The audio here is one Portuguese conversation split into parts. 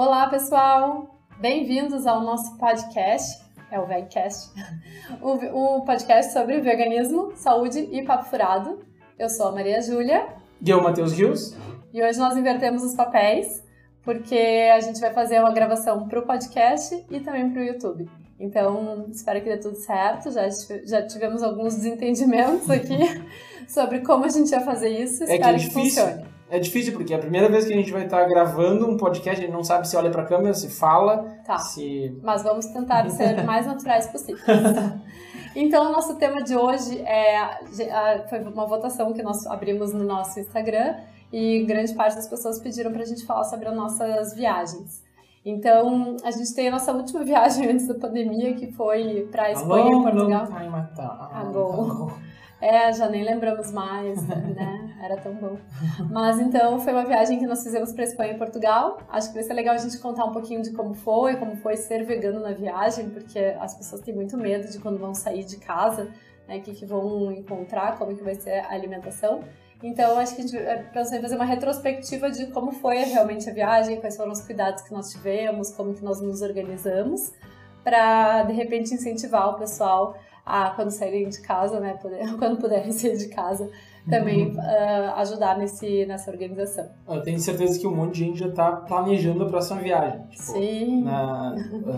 Olá, pessoal! Bem-vindos ao nosso podcast, é o VegCast, o, o podcast sobre veganismo, saúde e papo furado. Eu sou a Maria Júlia. E eu, Matheus Rios. E hoje nós invertemos os papéis, porque a gente vai fazer uma gravação para o podcast e também para o YouTube. Então, espero que dê tudo certo. Já, já tivemos alguns desentendimentos aqui sobre como a gente ia fazer isso. É espero que, é que funcione. É difícil porque é a primeira vez que a gente vai estar gravando um podcast, a gente não sabe se olha para a câmera, se fala, tá. se... Mas vamos tentar ser mais naturais possível. Então, o nosso tema de hoje é foi uma votação que nós abrimos no nosso Instagram e grande parte das pessoas pediram para a gente falar sobre as nossas viagens. Então, a gente tem a nossa última viagem antes da pandemia, que foi para Espanha e Portugal. Agora. É, já nem lembramos mais, né? Era tão bom. Mas então foi uma viagem que nós fizemos para Espanha e Portugal. Acho que vai ser legal a gente contar um pouquinho de como foi, como foi ser vegano na viagem, porque as pessoas têm muito medo de quando vão sair de casa, né? O que, que vão encontrar, como que vai ser a alimentação. Então, acho que a gente pensou em fazer uma retrospectiva de como foi realmente a viagem, quais foram os cuidados que nós tivemos, como que nós nos organizamos, para de repente incentivar o pessoal a quando saírem de casa, né, poder, quando puderem sair de casa, também uh, ajudar nesse, nessa organização. Eu tenho certeza que um monte de gente já está planejando a próxima viagem. Tipo, Sim. Na,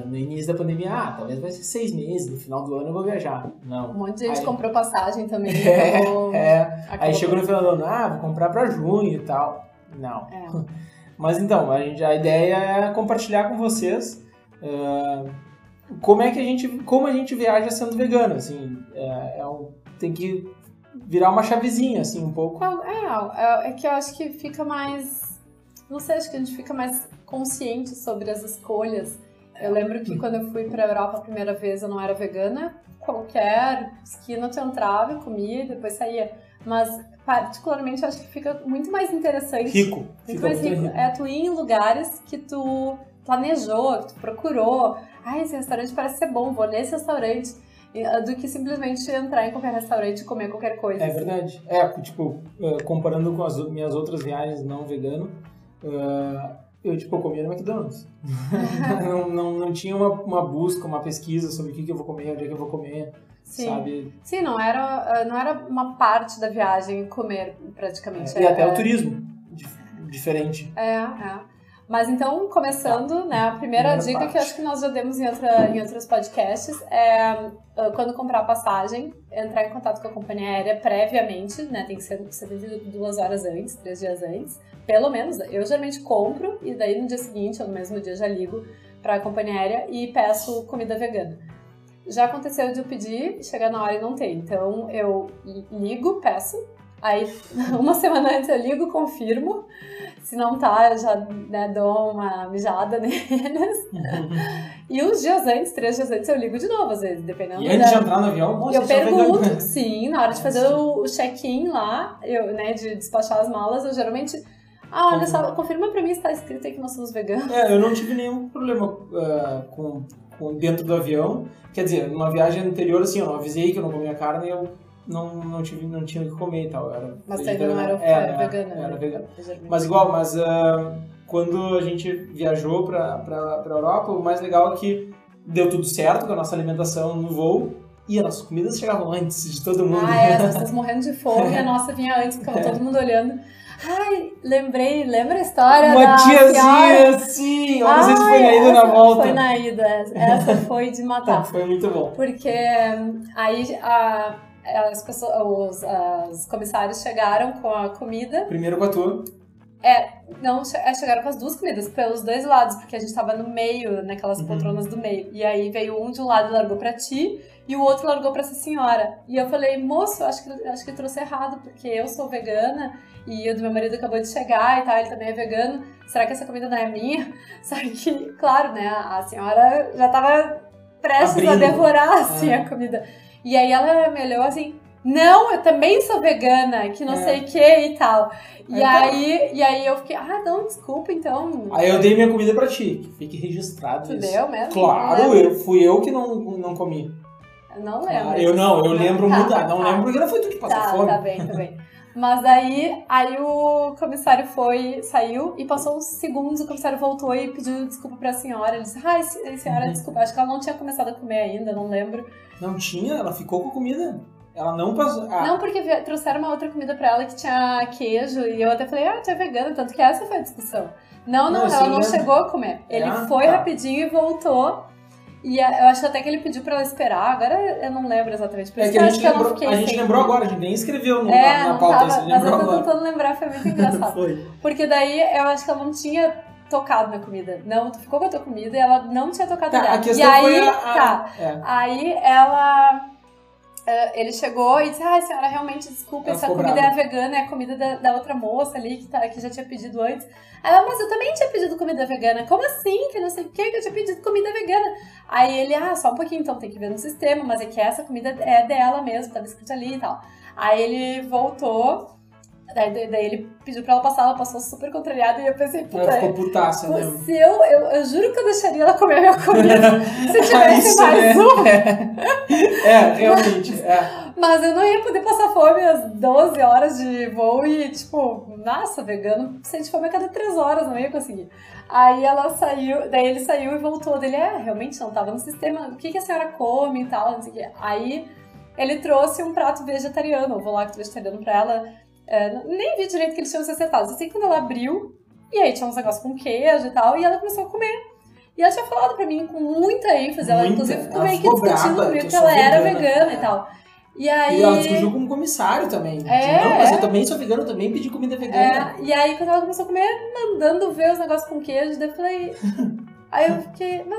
no início da pandemia, ah, talvez vai ser seis meses, no final do ano eu vou viajar. Não. Um monte de gente Aí, comprou passagem também. É, então, é. Aí chegou no final do ano, ah, vou comprar para junho e tal. Não. É. Mas então, a, gente, a ideia é compartilhar com vocês uh, como é que a gente, como a gente viaja sendo vegano, assim, é, é um, tem que virar uma chavezinha, assim, um pouco. É, é, é que eu acho que fica mais, não sei, acho que a gente fica mais consciente sobre as escolhas. Eu lembro que quando eu fui para a Europa a primeira vez eu não era vegana, qualquer esquina tu entrava e comia e depois saía. Mas particularmente acho que fica muito mais interessante. Rico. Muito fica mais rico. rico. É tu ir em lugares que tu planejou, que tu procurou. Ah, esse restaurante parece ser bom, vou nesse restaurante. Ah, do que simplesmente entrar em qualquer restaurante e comer qualquer coisa. É assim. verdade. É, tipo, é, comparando com as minhas outras viagens não vegano, uh, eu, tipo, comia no McDonald's. não, não, não tinha uma, uma busca, uma pesquisa sobre o que, que eu vou comer, onde é que eu vou comer. Sim. Sabe? Sim, não era, ah, não era uma parte da viagem comer, praticamente. É, e até o turismo, diferente. É, é. Mas então, começando, né, a primeira, dica parte. que acho que nós já demos em, outra, em outros podcasts é ah, quando comprar passagem, entrar em contato com a companhia aérea previamente, né, tem que ser 72 horas antes, três dias antes, pelo menos. Eu geralmente compro e daí no dia seguinte, ou no mesmo dia, já ligo para a companhia aérea e peço comida vegana. Já aconteceu de eu pedir, chegar na hora e não ter. Então eu ligo, peço, aí uma semana antes eu ligo, confirmo, se não tá, eu já né, dou uma mijada neles. e uns dias antes, três dias antes, eu ligo de novo, às vezes, dependendo. E antes da... de entrar no avião, Eu pergunto, sim, na hora de fazer o check-in lá, eu, né, de despachar as malas, eu geralmente. Ah, olha só, confirma pra mim se tá escrito aí que nós somos veganos. É, eu não tive nenhum problema uh, com, com dentro do avião. Quer dizer, numa viagem anterior, assim, eu não avisei que eu não comia carne, eu não, não, tive, não tinha o que comer e tal. Era mas você não era, era, era vegana? Era, era vegana. Mas igual, mas uh, quando a gente viajou pra, pra, pra Europa, o mais legal é que deu tudo certo com a nossa alimentação no voo. E as nossas comidas chegavam antes de todo mundo. Ah, é, as pessoas morrendo de fome e a nossa vinha antes, ficava é. todo mundo olhando. Ai, lembrei, lembra a história Uma da tiazinha, sim! Olha, não foi na ida ou na volta. Foi na ida, essa foi de matar. foi muito bom. Porque aí a as pessoas, os, os comissários chegaram com a comida. Primeiro com a tua. É, não, é, chegaram com as duas comidas, pelos dois lados, porque a gente tava no meio, naquelas uhum. poltronas do meio. E aí veio um de um lado e largou pra ti, e o outro largou pra essa senhora. E eu falei, moço, acho que, acho que trouxe errado, porque eu sou vegana, e o do meu marido acabou de chegar e tal, ele também é vegano. Será que essa comida não é minha? Só que, claro, né, a senhora já tava prestes Abrindo. a devorar, assim, é. a comida. E aí ela me olhou assim, não, eu também sou vegana, que não é. sei o que e tal. E então, aí, e aí eu fiquei, ah, não, desculpa, então. Aí eu dei minha comida pra ti, que fique registrado tu isso. deu mesmo? Claro, eu, fui eu que não, não comi. Eu não lembro. Ah, eu não, eu lembro tá, muito. Não tá. lembro porque não foi tu que passou tá, fome. Tá bem, tá bem. Mas aí, aí o comissário foi, saiu e passou uns segundos, o comissário voltou e pediu desculpa pra senhora. Ele disse, ai, senhora, Uhum. desculpa, acho que ela não tinha começado a comer ainda, não lembro. Não tinha, ela ficou com a comida. Ela não passou. Ah, Não, porque trouxeram uma outra comida pra ela que tinha queijo e eu até falei, ah, tu é vegana, tanto que essa foi a discussão. Não, não, Não, ela não lembro. chegou a comer. Ele Ah, foi tá. rapidinho e voltou. E eu acho até que ele pediu pra ela esperar, agora eu não lembro exatamente. Por é isso que a eu gente, acho que eu não lembrou, a gente sem- lembrou agora, a gente nem escreveu no, É, na, na pauta, tava, você mas eu tô agora. tentando lembrar, foi muito engraçado. Foi. Porque daí eu acho que ela não tinha tocado na comida. Não, tu ficou com a tua comida e ela não tinha tocado Tá, nela. a e aí, a. a- tá. é. Aí ela. Eh, Ele chegou e disse: Ai, senhora, realmente desculpa, Ela essa comida brava. é vegana, é a comida da, da outra moça ali que, tá, que já tinha pedido antes. Ela, mas eu também tinha pedido comida vegana. Como assim? Que não sei o que, que eu tinha pedido comida vegana. Aí ele, ah, só um pouquinho, então tem que ver no sistema, mas é que essa comida é dela mesmo, tava escrito ali e tal. Aí ele voltou, daí, daí ele pediu pra ela passar, ela passou super contrariada e eu pensei, puta, Ela ficou putaça, né? se eu, eu, eu juro que eu deixaria ela comer a minha comida se tivesse Isso, mais né? um. É, realmente. É. Mas eu não ia poder passar fome às 12 horas de voo e, tipo, nossa, vegano sente fome a cada 3 horas, não ia conseguir. Aí ela saiu, daí ele saiu e voltou dele, é, realmente não tava no sistema, o que, que a senhora come e tal, não sei o quê. Aí ele trouxe um prato vegetariano, lá que vegetariano pra ela, é, nem vi direito que eles tinham se acertado, eu sei que quando ela abriu, e aí tinha uns negócios com queijo e tal, e ela começou a comer. E ela tinha falado pra mim com muita ênfase, ela Muita, inclusive ficou meio que ficou discutindo comigo que que ela era vegana. vegana É. e tal. E aí... E ela discutiu com o comissário também. É, não, mas é. eu também sou vegano, eu também pedi comida vegana. É, e aí quando ela começou a comer, mandando ver os negócios com queijo, daí eu falei. Aí eu fiquei. "Mas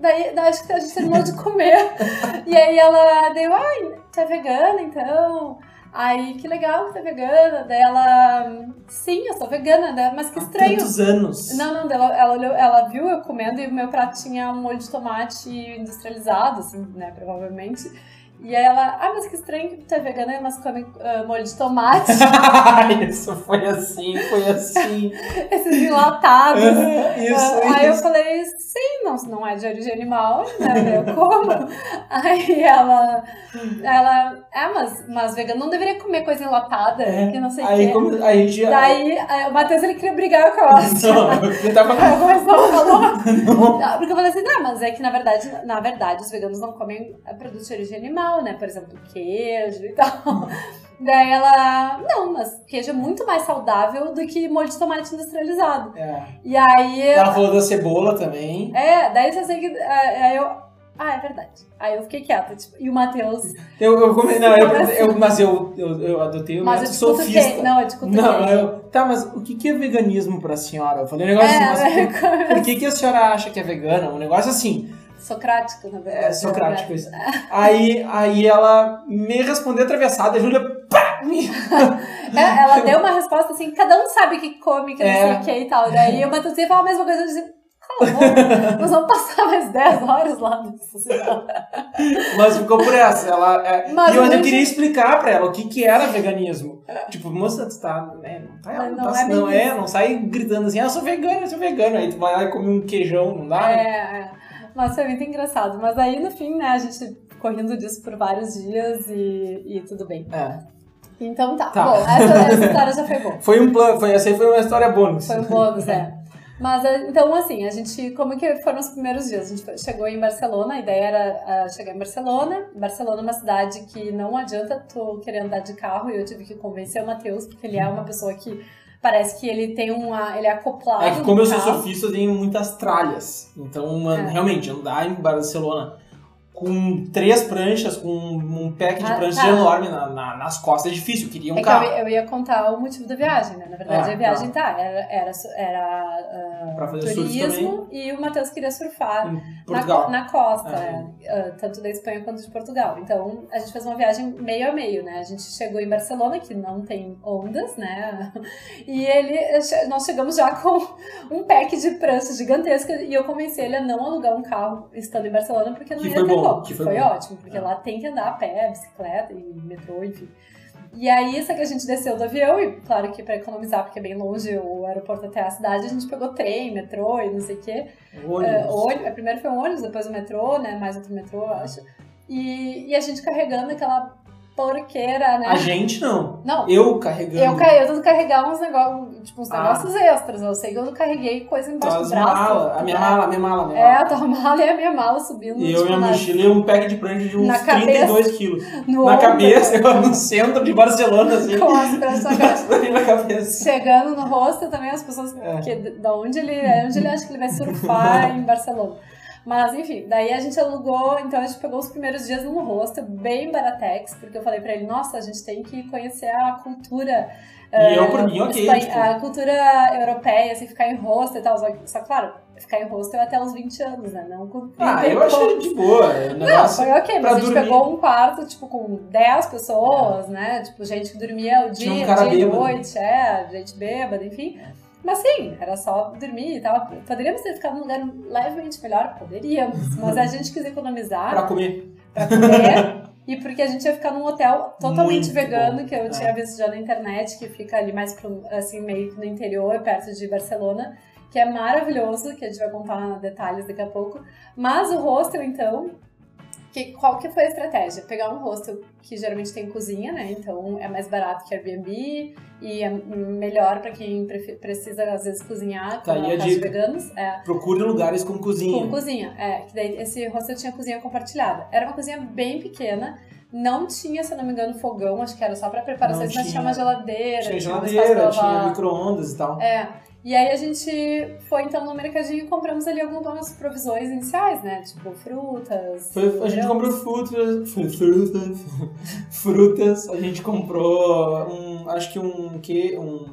Daí, daí acho que a gente terminou de comer. E aí ela deu, ai, tu é vegana então? Aí, que legal que é vegana. Daí ela, sim, eu sou vegana, né? mas que Há estranho. tantos anos. Não, não, ela, ela, olhou- ela viu eu comendo e o meu prato tinha um molho de tomate industrializado, assim, né, provavelmente. E aí ela, ah, mas que estranho que tu é vegana, mas come ah, molho de tomate, Isso foi assim, foi assim. esses enlatados. isso, Ah, aí eu isso. falei, sim, não, não é de origem animal, né? Eu como. Aí ela, ela, é, mas, mas vegano não deveria comer coisa enlatada, É, que não sei o quê. como, aí a gente. Daí aí o Matheus ele queria brigar com a Oscar. Não, eu tava. Ah, Porque eu falei assim, não, mas é que na verdade, na verdade, os veganos não comem eh, produtos de origem animal, né? Por exemplo, queijo e tal. Daí ela, não, mas queijo é muito mais saudável do que molho de tomate industrializado. É. E aí, Ela falou da cebola também. é, daí você sei que, eh, aí eu, ah, é verdade. Aí eu fiquei quieta, tipo, e o Matheus, Eu, eu come... Não, eu, assim? eu- mas eu, eu, eu adotei o mas eu sofista. quem? Não, eu Não, eu, tá, mas o que é veganismo pra senhora? Eu falei um negócio É, assim, mas né? por, por que que a senhora acha que é vegana? Um negócio assim, Socrático, na verdade. é socrático isso. Aí, aí ela me respondeu atravessada, a Júlia, pá! me- É, ela deu uma resposta assim, cada um sabe o que come, que não É. sei o que e tal. Daí Matheus ia falar a mesma coisa, eu disse, cala a boca, nós vamos passar mais 10 horas lá nessa cidade. Mas ficou por essa. Ela, é, Mas e eu ainda gente- queria explicar pra ela o que que era veganismo. Tipo, moça, tu tá, né, não tá, não, tá- é não é, não sai gritando assim, ah, eu sou vegano, eu sou vegano. Aí tu vai lá e come um queijão, não dá? né? É, é. Mas foi muito engraçado. Mas aí, no fim, né, a gente ficou rindo disso por vários dias e, e tudo bem. É. Então tá. Tá. Bom, essa, essa história já foi boa. Foi um plano, foi, essa aí foi uma história bônus. Foi um bônus, é. Mas é, então, assim, a gente. Como que foram os primeiros dias? A gente chegou em Barcelona, a ideia era ah, chegar em Barcelona. Barcelona é uma cidade que não adianta tu querer andar de carro, e eu tive que convencer o Matheus, porque ele é uma pessoa que parece que ele tem uma. ele é acoplado. É que como eu sou surfista, eu tenho muitas tralhas. Então, mano, É. realmente, andar em Barcelona com três pranchas, com um pack de Ah, pranchas tá. enorme na- na- nas costas é difícil. Queria um É carro. eu, ia- eu ia contar o motivo da viagem, né? Na verdade, Ah, a viagem tá, era, era, era fazer surf turismo e o Matheus queria surfar na, na costa, É. é, ah, tanto da Espanha quanto de Portugal. Então, a gente fez uma viagem meio a meio, né? A gente chegou em Barcelona, que não tem ondas, né? E ele, nós chegamos já com um pack de pranchas gigantesca e eu convenci ele a não alugar um carro estando em Barcelona, porque não Que ia ter bom, que foi foi bom. ótimo, porque É. lá tem que andar a pé, bicicleta e metrô, enfim. E aí, só que a gente desceu do avião, e claro que pra economizar, porque é bem longe o aeroporto até a cidade, a gente pegou trem, metrô e não sei o quê. Ônibus. É, ônibus, primeiro foi um ônibus, depois o metrô, né? Mais outro metrô, eu acho. E, e a gente carregando aquela porqueira, né? A gente não. Não. Eu carregando. Eu, eu tento carregar uns negócios, tipo, uns Ah. negócios extras. Eu sei que eu carreguei coisa embaixo Tuas do braço. a minha mala, a minha mala, a minha É, mala. a tua mala e a minha mala subindo. E eu e tipo, minha na- mochila e um pack de prancha de uns Na 32 quilos. no Na ombro, cabeça, eu no centro de Barcelona, assim. Com as na cabeça. Chegando no rosto também, as pessoas. É. Que, da onde ele é, onde ele acha que ele vai surfar em Barcelona. Mas enfim, daí a gente alugou, então a gente pegou os primeiros dias num hostel, bem baratex, porque eu falei pra ele, nossa, a gente tem que conhecer a cultura. E eu, eh, por mim, ok, tipo- A cultura europeia, assim, ficar em hostel e tal. Só, só claro, ficar em hostel até uns 20 anos, né? Não com 30 Ah, eu pouco. achei de boa. O Não, foi ok, mas a gente dormir. pegou um quarto, tipo, com 10 pessoas, né? Tipo, gente que dormia o Tinha um dia, dia e noite, é, gente bêbada, enfim. Mas sim, era só dormir e tal. Poderíamos ter ficado num lugar levemente melhor? Poderíamos. Mas a gente quis economizar Pra comer. pra comer. E porque a gente ia ficar num hotel totalmente Muito vegano, bom. que eu É. tinha visto já na internet, que fica ali mais pro, assim, meio que no interior, perto de Barcelona, que é maravilhoso, que a gente vai contar detalhes daqui a pouco. Mas o hostel, então, que, qual que foi a estratégia? Pegar um hostel que geralmente tem cozinha, né? Então é mais barato que Airbnb e é melhor pra quem precisa, às vezes, cozinhar, Tá como aí é a dica. veganos. É. Procure lugares com cozinha. Com cozinha, é. Que daí esse hostel tinha cozinha compartilhada. Era uma cozinha bem pequena, não tinha, se não me engano, fogão, acho que era só pra preparações, mas tinha tinha. uma geladeira. Tinha pra geladeira, tinha micro-ondas e tal. É. E aí a gente foi então no mercadinho e compramos ali algumas provisões iniciais, né? Tipo frutas. Foi- a gente comprou frutas, frutas, frutas. A gente comprou um, acho que um que um,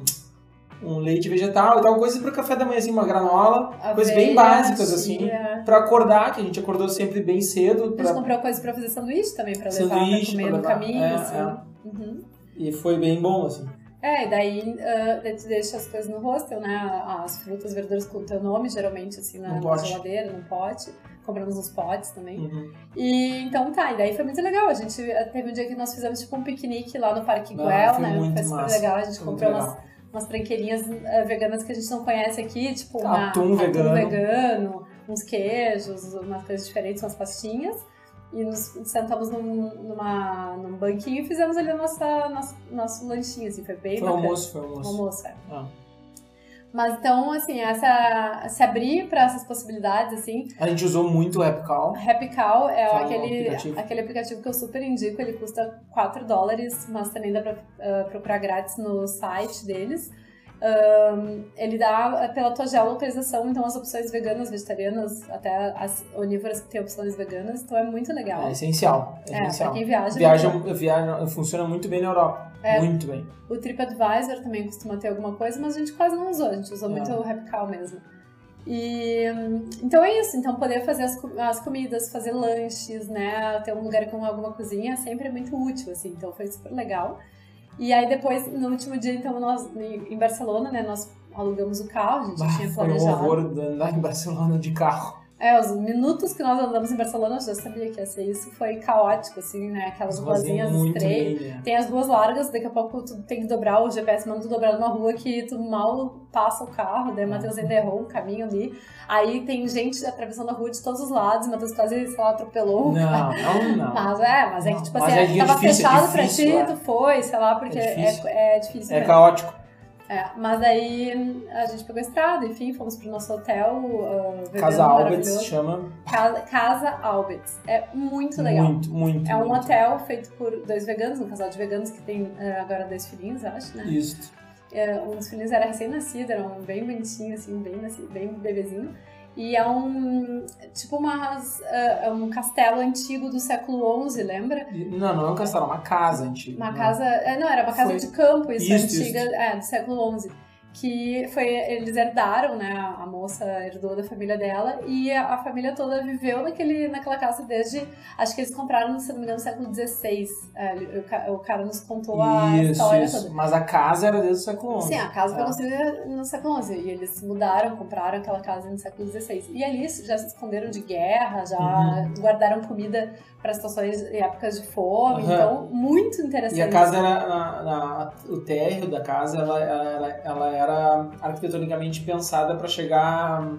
um leite vegetal e tal, coisas para café da manhã, assim, uma granola, coisas bem aveia, básicas assim. Pra acordar, que a gente acordou sempre bem cedo, A gente pra- comprou coisas pra fazer sanduíche também, pra levar Sanduíche, pra comer pra no levar. caminho, É, assim. é. Uhum. e foi bem bom assim. É, e daí ah, daí tu deixa as coisas no hostel, né? As frutas, verduras com o teu nome, geralmente, assim, na, na geladeira, num pote. Compramos uns potes também. Uhum. E então tá, e daí foi muito legal. A gente eh, teve um dia que nós fizemos tipo um piquenique lá no Parque Ah, Guel, né? foi super massa. legal. A gente Foi comprou umas, umas tranqueirinhas eh, veganas que a gente não conhece aqui, tipo uma, Atum vegano. vegano, uns queijos, umas coisas diferentes, umas pastinhas. E nos sentamos num, numa, num banquinho e fizemos ali a nossa, nosso, lanchinho, assim, foi bem Foi bacana. almoço, foi almoço. Almoço, é. Ah. Mas então, assim, essa, se abrir para essas possibilidades, assim, A gente usou muito o Rapcal. Happy Cow é, é aquele, aplicativo. aquele aplicativo que eu super indico, ele custa 4 dólares, mas também dá pra ah, procurar grátis no site deles. Ahn, ele dá pela tua geolocalização, então as opções veganas, vegetarianas, até as onívoras que têm opções veganas, então é muito legal. É essencial. É, É, essencial. quem viaja. Viaja, muito viaja, funciona muito bem na Europa. É. Muito bem. O TripAdvisor também costuma ter alguma coisa, mas a gente quase não usou, a gente usou É. muito o Cow mesmo. E então é isso, então poder fazer as, as comidas, fazer lanches, né, ter um lugar com alguma cozinha sempre é muito útil, assim, então foi super legal. E aí depois, no último dia, então, nós, em Barcelona, né, nós alugamos o carro, a gente Bah, tinha foi um planejado. horror andar em Barcelona de carro. É, os minutos que nós andamos em Barcelona, eu já sabia que ia ser isso, foi caótico, assim, né, aquelas As ruazinhas estreitas. lindas. Tem as duas largas, daqui a pouco tu tem que dobrar o GPS, manda tu dobrar numa rua que tu mal passa o carro, daí o Matheus ainda errou um caminho ali. Aí tem gente atravessando a rua de todos os lados, o Matheus quase, sei lá, atropelou Não, não, não. Mas é, mas é que tipo assim, é tava difícil, é fechado pra difícil, ti, é. tu foi, sei lá, porque É é difícil. é, é difícil É caótico. É, mas aí a gente pegou a estrada, enfim, fomos pro nosso hotel uh, Casa maravilhoso. chama. Casa, Casa Albert. É muito legal. Muito, muito. É um muito. hotel feito por dois veganos, um casal de veganos que tem eh, agora dois filhinhos, acho, né? Isso. É, um dos filhinhos era recém-nascido, era um bem bonitinho, assim, bem, bem bebezinho. E é um, tipo umas, eh, é um castelo antigo do século XI, lembra? Não, não é um castelo, é uma casa antiga. Uma né? casa, é, não, era uma casa Foi- de campo, isso, Isso, antiga, é, do século XI. Que foi, eles herdaram, né, a moça herdou da família dela e a, a família toda viveu naquele, naquela casa desde, acho que eles compraram, se não me engano, no século XVI. É, o, o cara nos contou a Isso, história isso. toda. Mas a casa era desde o século XI. Sim, a casa foi É. construída no século XI e eles mudaram, compraram aquela casa no século XVI. E ali já se esconderam de guerra, já Uhum. guardaram comida para situações e épocas de fome. Uhum. Então, muito interessante. E a casa era, na, na- o térreo da casa, ela, ela, ela era arquitetonicamente pensada para chegar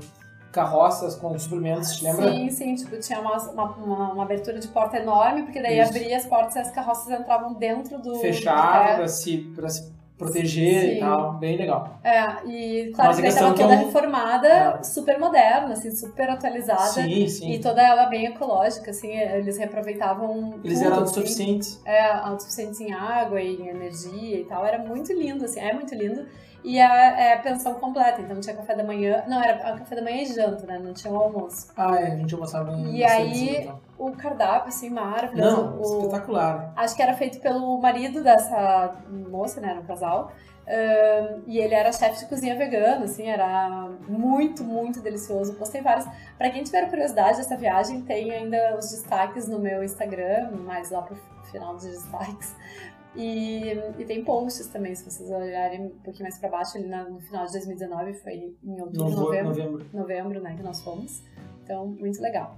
carroças com suplementos, te lembra? Sim, sim, tipo, tinha uma, uma, uma, abertura de porta enorme, porque daí Isso. abria as portas e as carroças entravam dentro do... Fechado do pra se, pra se proteger Sim. e tal. Bem legal. É, e claro Mas a que daí questão tava que toda é um- reformada, É. super moderna, assim, super atualizada. Sim, sim. E toda ela bem ecológica, assim, eles reaproveitavam Eles tudo, eram assim. autossuficientes. é, autossuficientes em água e em energia e tal. Era muito lindo, assim, é muito lindo. E a, é a pensão completa, então tinha café da manhã. Não, era café da manhã e janta, né? Não tinha o almoço. Ah, é, a gente mostrava em E aí, O cardápio, assim, maravilhoso. Não, o, espetacular. acho que era feito pelo marido dessa moça, né? Era um casal. Ahn, e ele era chefe de cozinha vegano, assim, era muito, muito delicioso. Postei vários. Pra quem tiver curiosidade dessa viagem, tem ainda os destaques no meu Instagram, mais lá pro final dos destaques. E, e tem posts também, se vocês olharem um pouquinho mais pra baixo, ali no final de 2019, foi em outubro, Novo- novembro, novembro. novembro, né, que nós fomos. Então, muito legal.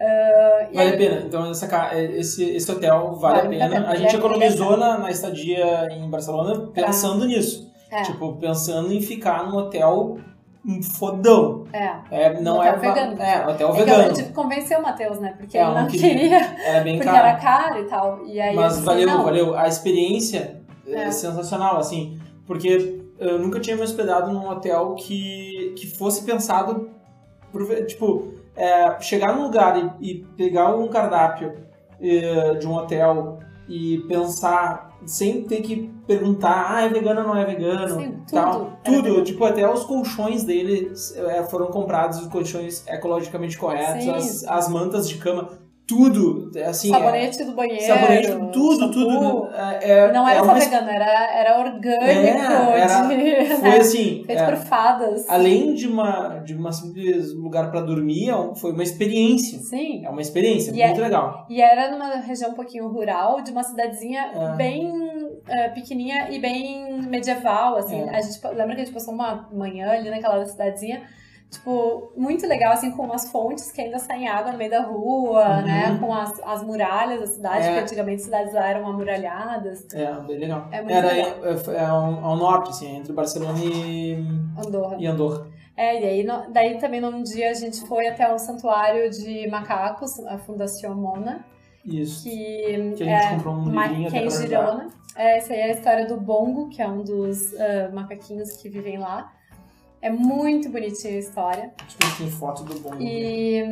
E Vale aí- a pena. Então, essa, ca- esse, esse hotel vale, Vale a pena. a gente é- economizou na, na estadia em Barcelona pensando nisso. É, Tipo, pensando em ficar num hotel um fodão. é. É, não é, hotel va- vegano. É, hotel É que eu vegano. tive que convencer o Matheus, né? Porque É, ele não queria. queria, Era bem porque caro. era caro e tal. E aí Mas valeu, não, valeu. A experiência é. É. sensacional, assim. Porque eu nunca tinha me hospedado num hotel que, que fosse pensado... Por, tipo, é, chegar num lugar e, e pegar um cardápio é, de um hotel e pensar sem ter que perguntar, ah, é vegano ou não é vegano, Sim, tudo. Tal. Tudo, tipo, até os colchões dele é, foram comprados, os colchões ecologicamente corretos, as, as mantas de cama, tudo, assim... é- sabonete do banheiro. sabonete, tudo, shampoo. tudo. É, é- Não era é só uma- vegano, era, era orgânico, É, era- de, Foi né, assim, feito é, por fadas. além de uma, de uma simples lugar pra dormir, é foi uma experiência. Sim. É uma experiência, E é- muito legal. E era numa região um pouquinho rural, de uma cidadezinha É. bem pequenininha e bem medieval, assim. É. A gente, lembra que a gente passou uma manhã ali naquela cidadezinha, tipo, muito legal, assim, com umas fontes que ainda saem água no meio da rua, Uhum. né? Com as, as muralhas da cidade, É. porque antigamente as cidades lá eram amuralhadas. É, bem legal. É muito Era legal. é, é ao, ao norte, assim, entre Barcelona e, Andorra. e Andorra. É, e aí, no- daí também num dia a gente foi até o santuário de macacos, a Fundação Mona, Isso. que, Que a gente é comprou um livrinho que é em. Girona. É, essa aí é a história do Bongo, que é um dos ah, macaquinhos que vivem lá. É muito bonitinha a história. Acho que tem foto do bom. E,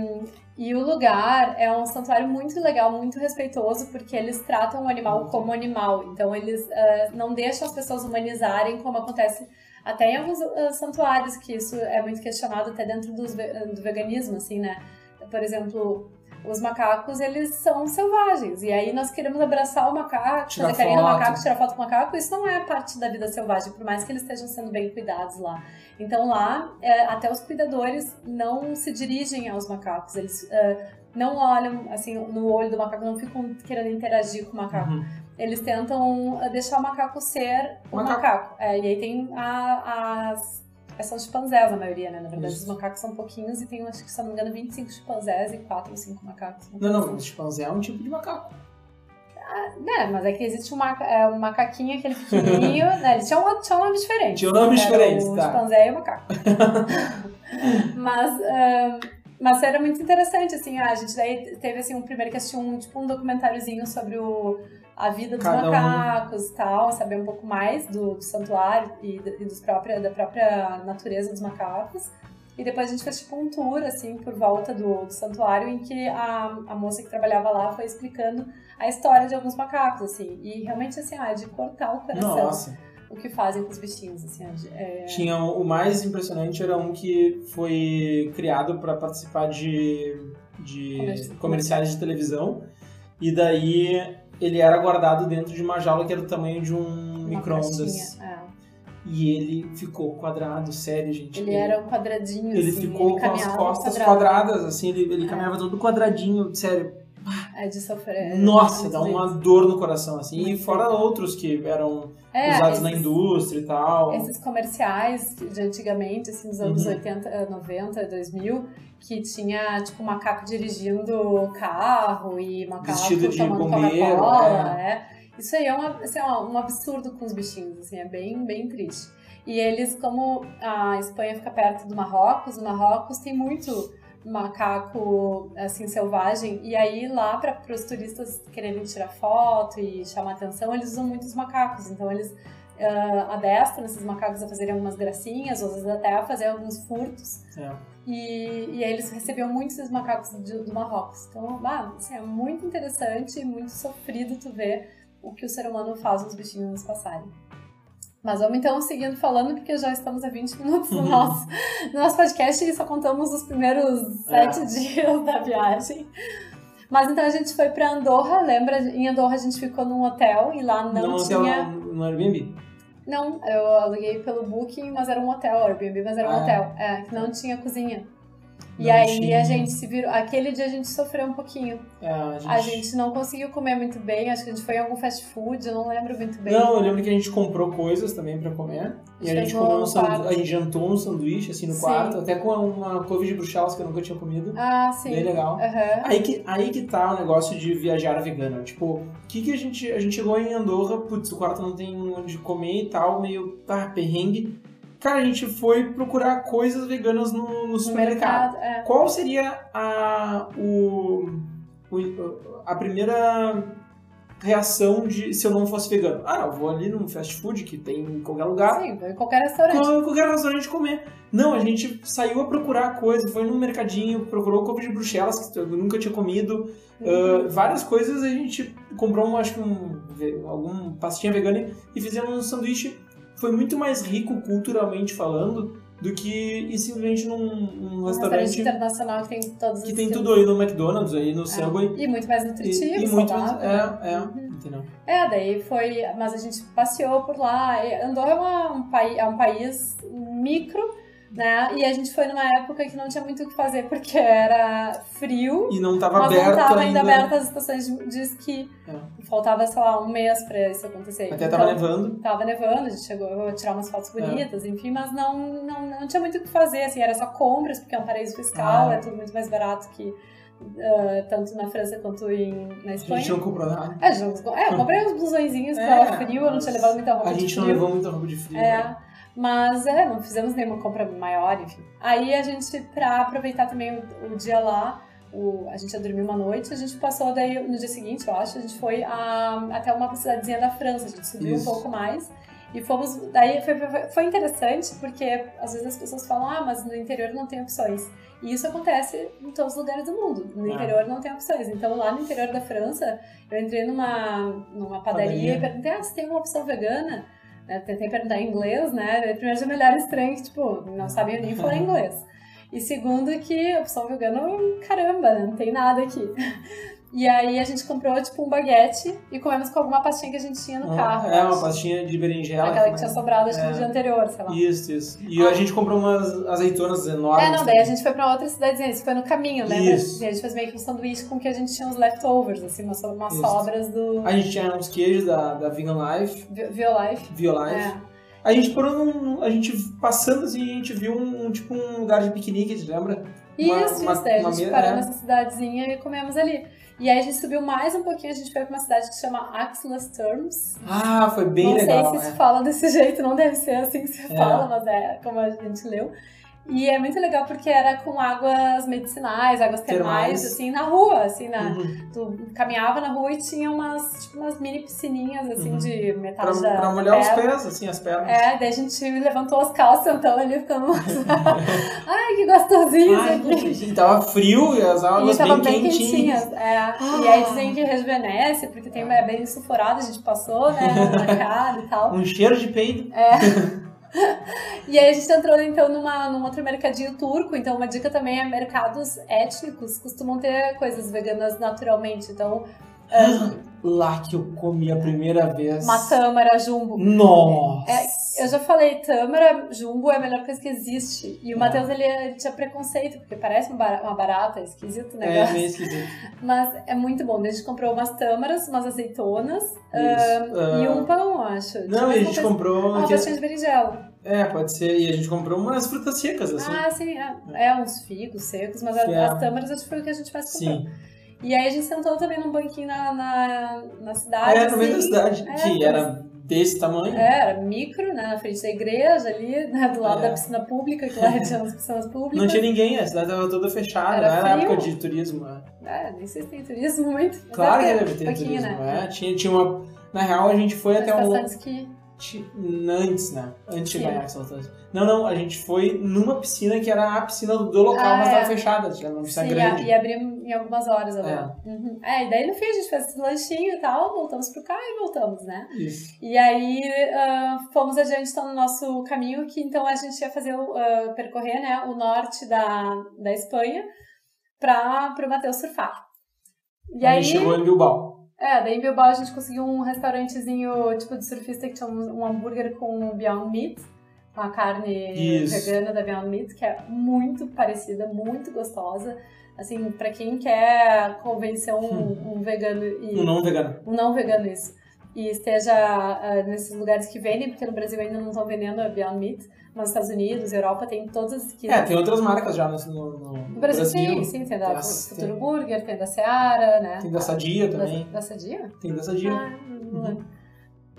e o lugar é um santuário muito legal, muito respeitoso, porque eles tratam o animal como animal. Então eles ah, não deixam as pessoas humanizarem, como acontece até em alguns ah, santuários, que isso é muito questionado até dentro dos do veganismo, assim, né? Por exemplo, os macacos, eles são selvagens. E aí nós queremos abraçar o macaco, Tirar fazer carinho no macaco, tirar foto com o macaco. Isso não é parte da vida selvagem, por mais que eles estejam sendo bem cuidados lá. Então lá, é, até os cuidadores não se dirigem aos macacos. Eles é, não olham assim no olho do macaco, não ficam querendo interagir com o macaco. Uhum. Eles tentam é, deixar o macaco ser o Macaco. macaco. É, e aí tem a- as. É, São chimpanzés a maioria, né? Na verdade, Isso. os macacos são pouquinhos e tem, acho que se não me engano, 25 chimpanzés e 4 ou 5 macacos. Não, não, o chimpanzé é um tipo de macaco. Né, mas é que existe um, maca, é, um macaquinho, aquele pequenininho, né? Eles tinham, um- tinham um nome diferente. Tinha nomes Era diferentes, o tá. chimpanzé e o macaco. mas, ahn, mas era muito interessante, assim, a gente daí teve assim, um primeiro que assistiu um, tipo, um documentáriozinho sobre o, a vida dos Cada um. macacos e tal, saber um pouco mais do, do santuário e, e dos própria, da própria natureza dos macacos. E depois a gente fez tipo um tour, assim, por volta do, do santuário, em que a, a moça que trabalhava lá foi explicando a história de alguns macacos, assim. E realmente, assim, ah, é de cortar o coração Nossa. o que fazem com os bichinhos, assim. É, Tinha o mais impressionante era um que foi criado para participar de, de Comerci- comerciais de televisão e daí ele era guardado dentro de uma jaula que era do tamanho de um micro-ondas é. e ele ficou quadrado, sério, gente. Ele era um quadradinho, ele assim, ficou ele com as costas quadrado. quadradas, assim, ele, ele É. caminhava todo quadradinho, sério. É de sofrer. Nossa, muito dá uma vezes. dor no coração, assim. E Muito fora outros que eram É, usados na esses- indústria e tal. Esses comerciais de antigamente, assim, dos anos Uhum. 80, eh, 90, 2000, que tinha, tipo, macaco dirigindo o carro e macaco Vestido de tomando Coca-Cola, é. Isso aí é, uma, assim, é um absurdo com os bichinhos, assim, é bem, bem triste. E eles, como a Espanha fica perto do Marrocos, o Marrocos tem muito macaco assim selvagem e aí lá para os turistas quererem tirar foto e chamar atenção eles usam muitos macacos. Então eles uh, adestram esses macacos a fazerem algumas gracinhas ou às vezes até a fazer alguns furtos. É. e, e aí eles recebiam muitos esses macacos do, do Marrocos. Então ah, assim, é muito interessante e muito sofrido tu ver o que o ser humano faz os bichinhos passarem mas vamos então seguindo falando, porque já estamos a 20 minutos no nosso, no nosso podcast e só contamos os primeiros sete É. dias da viagem. Mas então a gente foi pra Andorra, lembra? Em Andorra a gente ficou num hotel e lá não, Não, tinha. no Airbnb. Não, eu aluguei pelo Booking, mas era um hotel, Airbnb, mas era um Ah. hotel. É, que não tinha cozinha. E Não aí tinha. a gente se virou. Aquele dia a gente sofreu um pouquinho. É, a gente... A gente não conseguiu comer muito bem, acho que a gente foi em algum fast food, eu não lembro muito bem. Não, eu lembro que a gente comprou coisas também pra comer. E a gente, comeu um sandu... a gente jantou um sanduíche assim no Sim. quarto, até com uma couve de bruxelas que eu nunca tinha comido. Ah, sim. Bem legal. Aham. Aí que, aí que tá o negócio de viajar vegano. Tipo, o que, que a gente. A gente chegou em Andorra, putz, o quarto não tem onde comer e tal, meio tá, perrengue. Cara, a gente foi procurar coisas veganas no, no No supermercado. mercado, é. Qual seria a, o, o- a primeira reação de se eu não fosse vegano? Ah, eu vou ali num fast food que tem em qualquer lugar, Sim, em qualquer restaurante. com qualquer restaurante comer. Não, a gente saiu a procurar coisa, foi no mercadinho, procurou couve de bruxelas que eu nunca tinha comido, Uhum. ah, várias coisas. A gente comprou, um, acho que um, algum pastinha vegana e fizemos um sanduíche. Foi muito mais rico culturalmente falando do que ir simplesmente num, num Um restaurante internacional que tem todos que tem tudo aí no McDonald's, aí no Subway. E muito mais E, nutritivo, e muito mais. É, é, Uhum. entendeu? É, daí foi. Mas a gente passeou por lá. E Andorra é, uma- um, país, é um país micro, né? E a gente foi numa época que não tinha muito o que fazer, porque era frio. E não tava Mas aberto não tava ainda abertas as estações de, de esqui. Faltava, sei lá, um mês pra isso acontecer. Até Então, tava nevando. Tava nevando, a gente chegou a tirar umas É. fotos bonitas, enfim, mas não, não, não tinha muito o que fazer, assim, era só compras, porque é um paraíso fiscal, Ah. é tudo muito mais barato que ah, tanto na França quanto em, na A Espanha. gente não comprou nada. É, a gente não- é, eu comprei uns blusõezinhos que É, tava frio, eu não tinha levado muita roupa A de gente não frio. levou muita roupa de frio. É, né? Mas é, não fizemos nenhuma compra maior, enfim. Aí a gente, pra aproveitar também o, o dia lá, o- a gente ia dormir uma noite, a gente passou daí no dia seguinte, eu acho, a gente foi a- até uma cidadezinha da França, a gente subiu Isso. um pouco mais. E fomos. Daí foi, foi, interessante, porque às vezes as pessoas falam, ah, mas no interior não tem opções. E isso acontece em todos os lugares do mundo. No Ah. interior não tem opções. Então lá no interior da França, eu entrei numa, numa padaria, Padaria. e perguntei, ah, você tem uma opção vegana? Tentei perguntar em inglês, né? Primeiro já me olharam estranho, que, tipo, não sabiam nem falar inglês. E segundo que a opção vegana, caramba, não tem nada aqui. E aí a gente comprou, tipo, um baguete e comemos com alguma pastinha que a gente tinha no carro. É, uma pastinha de berinjela. Aquela que tinha sobrado, acho que É. no dia anterior, sei lá. Isso, isso. E a gente comprou umas azeitonas enormes. É, não, daí a gente foi pra outra cidadezinha, isso foi no caminho, lembra? Isso. E a gente fez meio que um sanduíche com que a gente tinha os leftovers, assim, umas, umas Isso. sobras do A gente tinha uns queijos da, da Vegan Life, Vi- Violife. Violife. É. A gente parou num. A gente passando assim, a gente viu um, um, tipo um lugar de piquenique, te Uma- Isso, uma- daí a uma gente parou é. nessa cidadezinha e comemos ali. E aí a gente subiu mais um pouquinho, a gente foi pra uma cidade que se chama Axlas Terms. Ah, foi bem não legal. sei se é. se fala desse jeito, não deve ser assim que se É. fala, mas é como a gente leu. E é muito legal porque era com águas medicinais, águas termais, Termais. assim, na rua, assim, na, Uhum. tu caminhava na rua e tinha umas, tipo, umas mini piscininhas, assim, Uhum. de Pra, metade da pra molhar os pés, assim, as pernas. É, daí a gente levantou as calças, sentamos ali, ficando... Ai, que gostosinho isso Ai, aqui. e tava frio e as E águas tava bem, bem quentinhas. quentinhas. É. Ah. E aí dizem que rejuvenesce, porque tem, é bem sulfurado, a gente passou, né, na cara e tal. Um cheiro de peido. É. E aí a gente entrou então numa, num outro mercadinho turco, então uma dica também é mercados étnicos costumam ter coisas veganas naturalmente, então Lá que eu comi a primeira vez. uma tâmara jumbo. Nossa! É, Eu já falei, tâmara jumbo é a melhor coisa que existe. E o É. Matheus, ele, ele tinha preconceito, porque parece uma bara- uma barata, é esquisito o É, negócio. meio esquisito. Mas é muito bom. A gente comprou umas tâmaras, umas azeitonas Isso. e Ah, um pão, acho. Não, e a gente coisa- comprou. Uma aquele- pastinha de berinjela. É, pode ser. E a gente comprou umas frutas secas, assim. Ah, sim. É, é, uns figos secos, mas a- É. as tâmaras acho que foi o que a gente mais comprou. Sim. E aí a gente sentou também num banquinho na, na, na cidade. É, no meio da assim. cidade. É, que mas- era desse tamanho. É, era micro, né, na frente da igreja ali, né, do lado É. da piscina pública, que lá tinha as piscinas públicas. Não tinha ninguém, a cidade tava toda fechada, Era não era época de turismo. né? É, nem sei se tem turismo muito. Claro que deve ter pouquinho, turismo, né? é. Tinha, tinha uma... Na real, a gente foi até um... Antes, né? Antes Tusk. Não, não, a gente foi numa piscina que era a piscina do local, Ah, mas é. tava fechada, tinha uma piscina Sim, grande. e abrimos em algumas horas agora. Uhum. É, e daí no fim a gente fez esse lanchinho e tal, voltamos pro carro e voltamos, né? Isso. E aí ah, fomos adiante então, no nosso caminho, que então a gente ia fazer ah, percorrer né, o norte da, da Espanha para o Mateus surfar. E a aí, gente chegou em Bilbao. É, daí em Bilbao a gente conseguiu um restaurantezinho tipo de surfista que tinha um, um hambúrguer com Beyond Meat, com a carne Isso. vegana da Beyond Meat, que é muito parecida, muito gostosa. Assim, pra quem quer convencer um, um vegano e Um não vegano. um não vegano isso, e esteja ah, nesses lugares que vendem, porque no Brasil ainda não estão vendendo a Beyond Meat, mas nos Estados Unidos, Europa, tem todas as esquinas. É, tem outras marcas já no, no, no No Brasil, sim, sim, tem da Futuro tem- Burger, tem da Seara, né? Tem da Sadia Da- também. Da Sadia? Tem da Sadia. Ah, não lembro.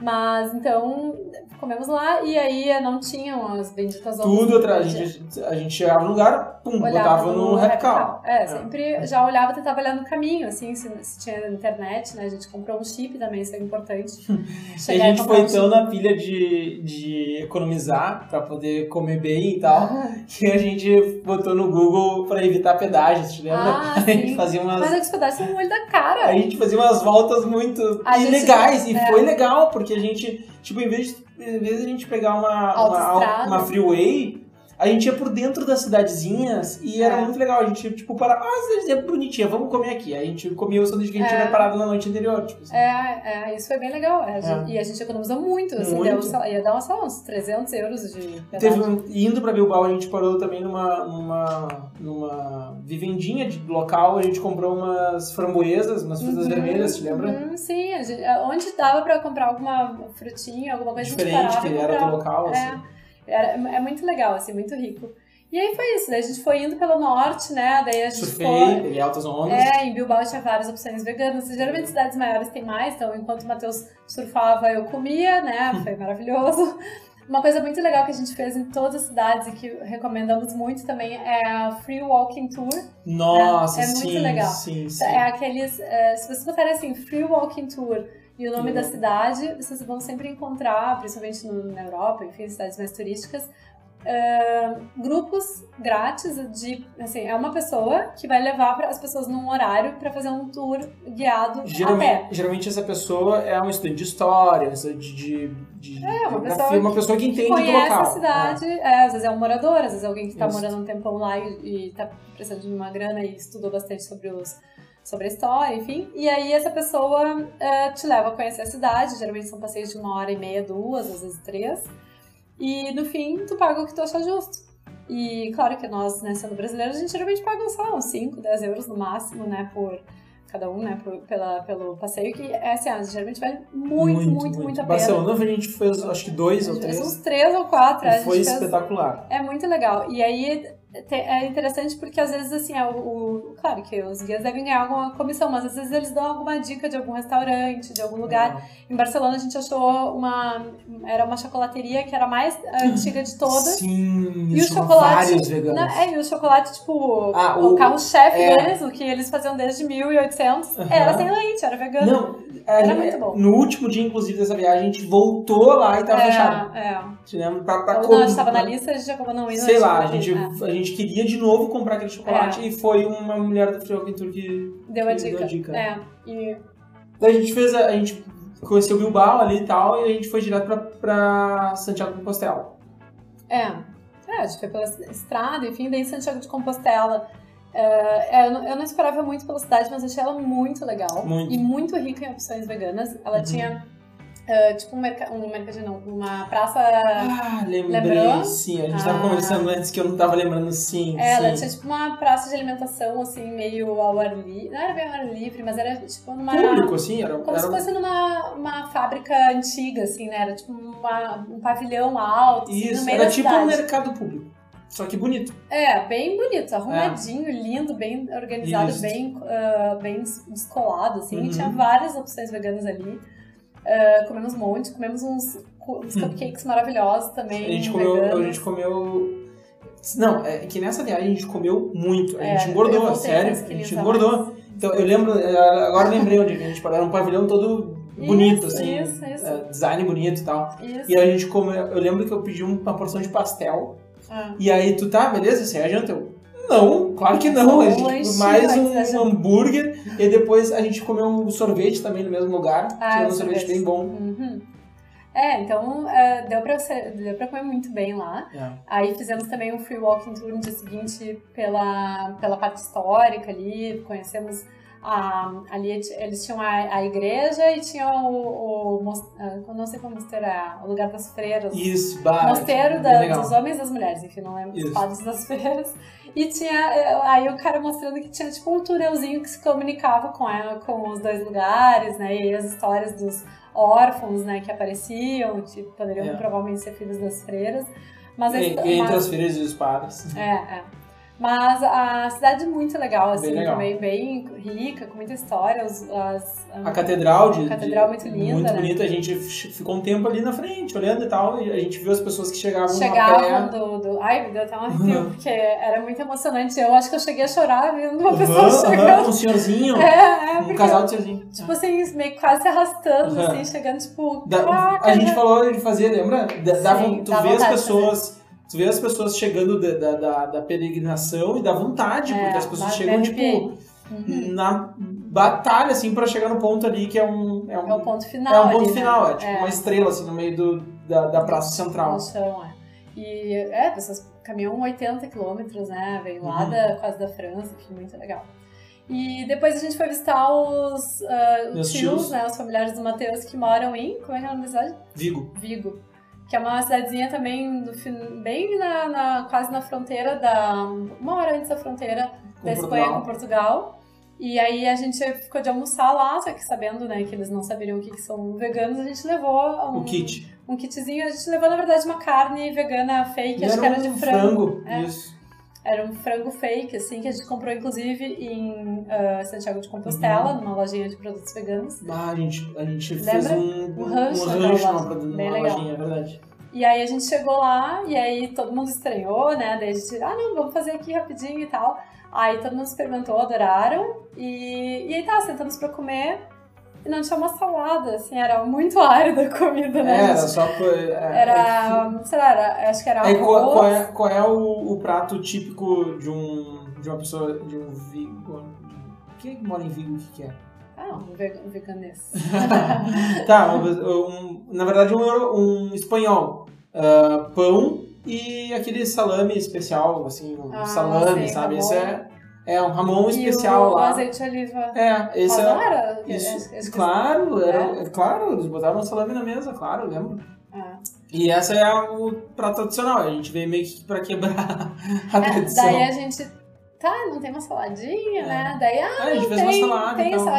Mas então, comemos lá e aí não tinham as benditas ovos Tudo do atrás. A gente, a gente chegava no lugar, pum, Olhava botava no Rapcal. É, sempre já olhava, tentava olhar no caminho, assim, se, se tinha internet, né? A gente comprou um chip também, isso é importante. E a gente foi um tão na pilha de, de economizar pra poder comer bem e tal, que a gente botou no Google pra evitar pedágios, te lembra? Ah, a gente sim. fazia umas. Mas é os pedaços são no olho da cara. A gente fazia umas voltas muito A gente- ilegais e é. foi legal, porque a gente, tipo, em vez de, em vez de a gente pegar uma, uma, uma freeway, a gente ia por dentro das cidadezinhas e era É. muito legal. A gente ia, tipo, para, ah, cidadezinha é bonitinha, vamos comer aqui. Aí a gente comia o sanduíche que a gente É. tinha preparado na noite anterior. Tipo, assim. É, é, isso foi bem legal. É, a gente- E a gente economizou muito. Assim, Muito. deu, sei ia dar sei lá, uns 300 euros de. Teve um, indo pra Bilbao, a gente parou também numa, numa, numa vivendinha de local, a gente comprou umas framboesas, umas frutas Uhum, vermelhas, te lembra? uhum, sim, a gente, onde dava pra comprar alguma frutinha, alguma coisa Diferente, que era do local, É, assim. Era, é muito legal, assim, muito rico. E aí foi isso, daí a gente foi indo pelo norte, né? Daí a gente Surfei, foi. peguei altas ondas. É, em Bilbao tinha várias opções veganas. Geralmente cidades maiores tem mais, então enquanto o Matheus surfava, eu comia, né? Foi maravilhoso. Uma coisa muito legal que a gente fez em todas as cidades e que recomendamos muito também é a Free Walking Tour. Nossa, É muito sim, legal. sim, sim. É aqueles. é, se vocês botarem assim, Free Walking Tour e o nome da cidade, vocês vão sempre encontrar, principalmente na Europa, enfim, cidades mais turísticas, é, grupos grátis de. Assim, é uma pessoa que vai levar pra- as pessoas num horário para fazer um tour guiado a pé. Geralmente, geralmente essa pessoa é um estudante de história, de, de É, uma pessoa uma pessoa que entende do Conhece local. a cidade, é, às vezes é um morador, às vezes é alguém que está morando um tempão lá e, e tá precisando de uma grana e estudou bastante sobre os sobre a história, enfim. E aí essa pessoa é, te leva a conhecer a cidade, geralmente são passeios de uma hora e meia, duas, às vezes três. E no fim, tu paga o que tu achar justo. E claro que nós, né, sendo brasileiros, a gente geralmente paga, sei lá, uns 5, 10 euros no máximo, né, por cada um, né, por, pela, pelo passeio, que é assim, ah, geralmente vale muito, muito, muito, a pena. Barcelona a gente fez acho que dois ou três. uns três ou quatro, é, foi fez- espetacular. é muito legal. E aí é interessante porque às vezes assim, é o, o- claro que os guias devem ganhar alguma comissão, mas às vezes eles dão alguma dica de algum restaurante, de algum lugar. Em Barcelona a gente achou uma era uma chocolateria que era a mais antiga de todas. Sim, E o chocolate- vários. Não, é, e o chocolate, tipo, Ah, o, o- carro-chefe é. deles, o que eles faziam desde 1800, Aham. era sem leite, era vegano. Não, a Era muito bom. no último dia, inclusive, dessa viagem, a gente voltou lá e tava fechado. é, é. Lembra? Pra, pra Ou como- não, a gente tava na lista, a gente acabou não indo. Sei lá, a gente, a gente queria de novo comprar aquele chocolate É. e foi uma mulher da Free Tour que. Deu a que dica. deu a dica. É, e Daí a gente fez, a, a gente conheceu Bilbao ali e tal, e a gente foi direto pra, pra Santiago de Compostela. É, é, a gente foi pela estrada, enfim, daí Santiago de Compostela. é, é, eu, não, eu não esperava muito pela cidade, mas achei ela muito legal. Muito. E muito rica em opções veganas. Ela Uhum. tinha, é, tipo, um, merca, um mercadinho, não, uma praça. Ah, lembrei, sim. A gente tava Ah. conversando antes que eu não tava lembrando, sim, É, ela sim. tinha, tipo, uma praça de alimentação, assim, meio ao ar livre. Não era bem ao ar livre, mas era, tipo, numa... Público, assim, era, Como era se fosse numa uma fábrica antiga, assim, né? Era tipo uma, um pavilhão alto, assim, no Isso, meio era tipo cidade. um mercado público. Só que bonito. É, bem bonito, arrumadinho, lindo, bem organizado, Isso. bem, ah, bem descolado, assim. Uhum. Tinha várias opções veganas ali. Uh, comemos um monte, comemos uns, uns cupcakes maravilhosos também. A gente comeu. veganos. A gente comeu. Não, é que nessa viagem a gente comeu muito. A É, gente eu engordou, sério. A gente engordou. Então eu lembro, é, agora eu lembrei onde a gente parou. Era um pavilhão todo bonito, Isso, assim. isso, isso. é, design bonito e tal. Isso. E a gente comeu. Eu lembro que eu pedi uma porção de pastel. Ah. E aí tu tá, beleza? Isso aí é a janta? Eu, não, claro que não. A gente, lanchinho mais um hambúrguer. E depois a gente comeu um sorvete também no mesmo lugar. Ah, que era um sorvete bem bom. Uhum. É, então é, deu, pra deu pra comer muito bem lá. É. Aí fizemos também um free walking tour no dia seguinte pela, pela parte histórica ali, conhecemos a, ali eles tinham a, a igreja e tinha o, o ah, não sei como mosteiro é, o lugar das freiras. Isso, bah, Mosteiro bem da- dos homens e das mulheres, enfim, não lembro Isso. padres das freiras. E tinha, eh, aí o cara mostrando que tinha tipo um túnelzinho que se comunicava com, ela, com os dois lugares, né? E as histórias dos órfãos, né, que apareciam, que poderiam É. provavelmente ser filhos das freiras. Mas, E- histó- e entre mas- as filhas e os padres. é, é. Mas a cidade é muito legal, assim, Bem legal. também bem rica, com muita história. Os, as, A catedral de. A catedral de- muito linda, Muito né? bonita. A gente ficou um tempo ali na frente, olhando e tal. E a gente viu as pessoas que chegavam, chegavam a pé. do, do. Ai, me deu até um arrepio, porque era muito emocionante. Eu acho que eu cheguei a chorar vendo uma pessoa aham, chegando. um senhorzinho. É, é, um casal de senhorzinho. Tipo assim, meio que quase se arrastando, Aham. assim, chegando, tipo. Da- caraca, a gente né? falou de fazer, lembra? Da- Sim, tu dá vê as pessoas. Tu vê as pessoas chegando da, da, da, da peregrinação e dá vontade, É, porque as pessoas chegam, tipo. Uhum. na batalha, assim, pra chegar no ponto ali que é um. É um, É o ponto final. é um ponto ali, final, né? é tipo uma estrela, assim, no meio do, da, da praça central. No chão, é. E, é, pessoas caminham 80 quilômetros, né? Veio lá Uhum. da, quase da França, enfim, muito legal. E depois a gente foi visitar os ah, Meus tios, tios. né? Os familiares do Matheus que moram em. Como é que é o nome da cidade? Vigo. Vigo. Que é uma cidadezinha também do, bem na, na- quase na fronteira da. Uma hora antes da fronteira Com da Espanha Portugal. com Portugal. E aí a gente ficou de almoçar lá, só que sabendo, né, que eles não saberiam o que, que são veganos, a gente levou um, O kit. um kitzinho. A gente levou, na verdade, uma carne vegana fake, E acho que era de um frango. É. Isso. Era um frango fake, assim, que a gente comprou, inclusive, em ah, Santiago de Compostela, Uhum. numa lojinha de produtos veganos. Ah, a gente, a gente Lembra? fez um, Um rancho um rancho loja. numa, numa Bem legal. lojinha, é verdade. E aí a gente chegou lá, e aí todo mundo estranhou, né? Daí a gente, ah, não, vamos fazer aqui rapidinho e tal. Aí todo mundo experimentou, adoraram. E, e aí tá, sentamos pra comer. Não tinha uma salada, assim, era muito árida a comida, né? É, era só. é- Era, sei lá, era, acho que era É, qual, qual é, qual é o, o prato típico de um de uma pessoa de um Vigo? Quem é que mora em Vigo? O que, que é? Ah, um veg- veganês. tá, um- um- na verdade um, um espanhol. Ah, pão e aquele salame especial, assim, um Ah, salame, sim, sabe? Ramon. Esse é, é um ramon e especial o lá. azeite oliva. É, esse não é. Isso, que- claro, era, é claro, eles botaram um salame na mesa, claro, lembro. Ah. E essa é o prato tradicional, a gente veio meio que pra quebrar a É, tradição. daí a gente. Tá, não tem uma saladinha, É. né? Daí, ah, Ah, a gente fez uma tem, salada, tem então. só,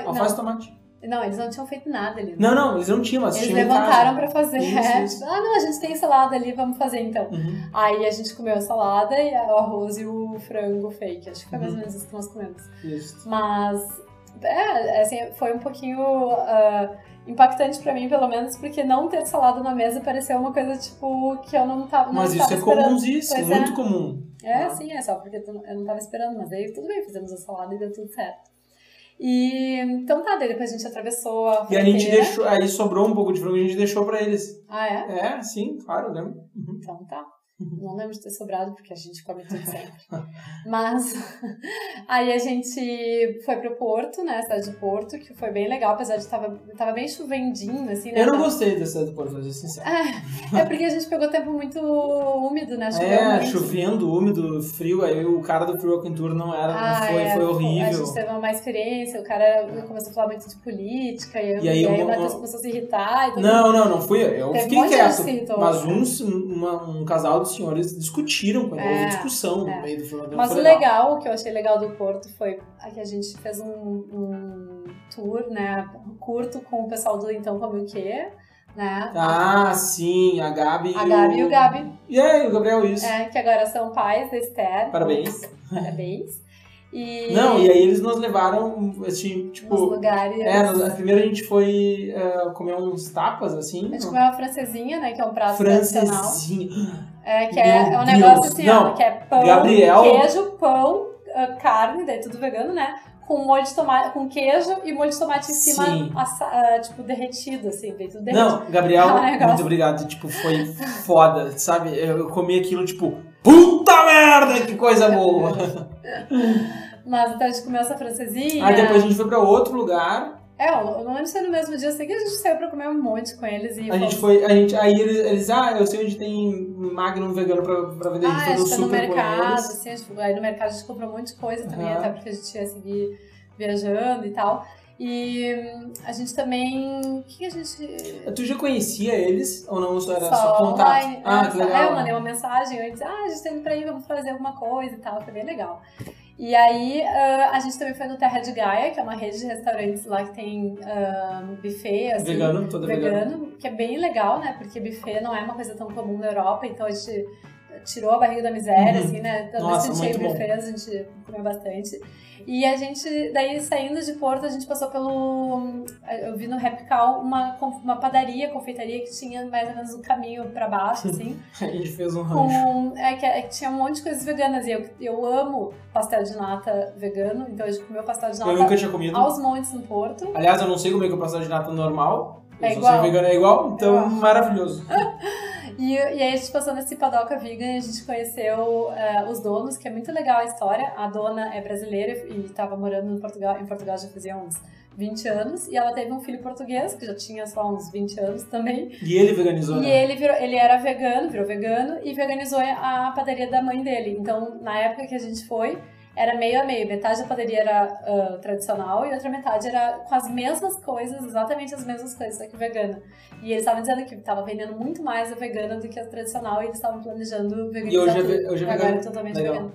só, Alface e tomate. Não, eles não tinham feito nada ali. né? Não, não, eles não tinham, mas Eles levantaram pra fazer. Isso, é. isso. Ah, não, a gente tem salada ali, vamos fazer então. Uhum. Aí a gente comeu a salada e o arroz e o frango fake. Acho que foi mais ou Uhum. menos isso que nós comemos. Isso. Mas, é, assim, foi um pouquinho ah, impactante pra mim, pelo menos, porque não ter salada na mesa pareceu uma coisa, tipo, que eu não tava, não Mas isso é esperando. comunsíssimo, Pois é. muito comum. É, Ah. sim, é só porque eu não tava esperando, mas aí tudo bem, fizemos a salada e deu tudo certo. E então tá, daí depois a gente atravessou a E a gente deixou, aí sobrou um pouco de frango e a gente deixou pra eles. Ah, é? É, sim, claro, lembro. Uhum. Então tá. Não lembro de ter sobrado, porque a gente come tudo sempre. Mas aí a gente foi pro Porto, né? Cidade de Porto, que foi bem legal, apesar de tava, tava bem chovendinho, assim, né? Eu não gostei dessa do Porto, pra ser sincero. É porque a gente pegou tempo muito úmido, né? Choveu É, muito. chovendo, úmido, frio, aí o cara do Walking Tour não era, não Ah, foi, é, foi A horrível. gente teve uma má experiência, o cara começou a falar muito de política, e, E aí e eu aí não- o Matheus não- começou a se irritar. Não, não, não fui eu. Eu fiquei um de quieto. Mas irritou. uns, uma- um casal de senhores discutiram ele. É, Houve discussão é. no meio do filme. Mas o legal, o que eu achei legal do Porto foi que a gente fez um, um tour, né, curto com o pessoal do Então Como o Quê, né? Ah, sim, a Gabi. a Gabi e o Gabi, E aí, o Gabriel, isso. é, que agora são pais da Esther. Parabéns. Parabéns. E Não, e aí eles nos levaram, assim, tipo... nos lugares. É, no- primeiro a gente foi eh, comer uns tapas, assim. A gente comeu uma francesinha, né? Que é um prato tradicional. Francesinha. É, que é, é um negócio assim, ó, que é pão, Gabriel- queijo, pão, ah, carne, daí tudo vegano, né? Com molho de tomate, com queijo e molho de tomate em cima, ah, tipo, derretido, assim, bem tudo derretido. Não, Gabriel, Ah, muito obrigado. Tipo, foi foda, sabe? Eu eu comi aquilo, tipo, puta merda, que coisa boa. Mas então a gente comeu essa francesinha. Aí depois a gente foi pra outro lugar. É, eu eu não lembro se é no mesmo dia, eu sei que a gente saiu pra comer um monte com eles e A gente foi, a gente, aí eles, eles, ah, eu sei onde tem Magnum vegano pra, pra vender. A gente Ah, foi a no gente foi no mercado, assim, a gente, aí no mercado a gente comprou um monte de coisa também, Aham. até porque a gente ia seguir viajando e tal. E a gente também. O que a gente. Tu já conhecia eles ou não? Só era Só só, contato? online. Ah, É, que É, legal. eu mandei uma mensagem antes, ah, a gente tá indo pra aí, vamos fazer alguma coisa e tal, foi bem legal. E aí, ah, a gente também foi no Terra de Gaia, que é uma rede de restaurantes lá que tem ah, buffet, assim, Vegano, toda vegana. vegano, que é bem legal, né? Porque buffet não é uma coisa tão comum na Europa, então a gente tirou a barriga da miséria, Uhum. assim, né? Toda Nossa, vez que a gente ia em muito bom. buffet, a gente comeu bastante. E a gente, daí saindo de Porto, a gente passou pelo. Eu vi no Repcal uma, uma padaria, confeitaria que tinha mais ou menos um caminho pra baixo, assim. A gente fez um rancho. é, que, é que tinha um monte de coisas veganas. E eu, eu amo pastel de nata vegano, então a gente comeu pastel de Eu nata nunca tinha comido. aos montes no Porto. Aliás, eu não sei como é que é o pastel de nata normal. Eu É igual. vegano é igual, então Igual. maravilhoso. E, e aí a gente passou nesse padoca vegan e a gente conheceu eh, os donos, que é muito legal a história. A dona é brasileira e estava morando em Portugal, em Portugal já fazia uns 20 anos. E ela teve um filho português, que já tinha só uns 20 anos também. E ele veganizou, E né? ele, virou, ele era vegano, virou vegano e veganizou a padaria da mãe dele. Então, na época que a gente foi, era meio a meio. Metade da padaria era ah, tradicional e outra metade era com as mesmas coisas, exatamente as mesmas coisas, só que vegana. E eles estavam dizendo que estava vendendo muito mais a vegana do que a tradicional e eles estavam planejando veganizar E hoje é tudo. hoje é agora é totalmente Legal. vegano.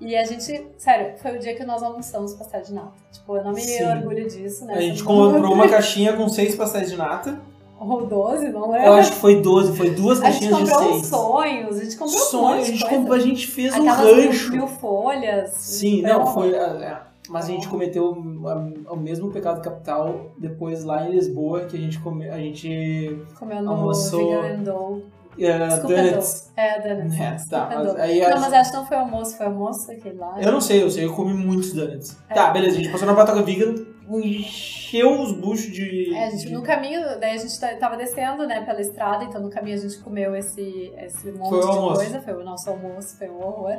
E a gente, sério, foi o dia que nós almoçamos pastel de nata. Tipo, eu não me Sim. orgulho disso, né? A gente comprou uma caixinha com seis pastéis de nata. Ou 12, não é? Eu acho que foi 12, foi duas A gente caixinhas de comprou uns seis. sonhos, a gente comprou um Sonho, monte a gente, comprou, a gente fez um Aquelas mil- rancho. mil folhas. Sim, não, foi. é, mas a gente cometeu a- o mesmo pecado capital depois lá em Lisboa, que a gente come, a gente. Comeu no almoçou-. Uh, Desculpa, donuts. É, Donuts. É, tá, mas aí Não, acho- mas acho que não foi almoço, foi almoço aquele lá. Eu não sei, eu sei, eu comi muitos donuts. É. Tá, beleza, a gente passou na Patagonia Vegan, encheu os buchos de. É, a gente, de- no caminho, daí a gente tá- tava descendo, né, pela estrada, então no caminho a gente comeu esse, esse monte Foi de almoço. coisa, foi o nosso almoço, foi um horror.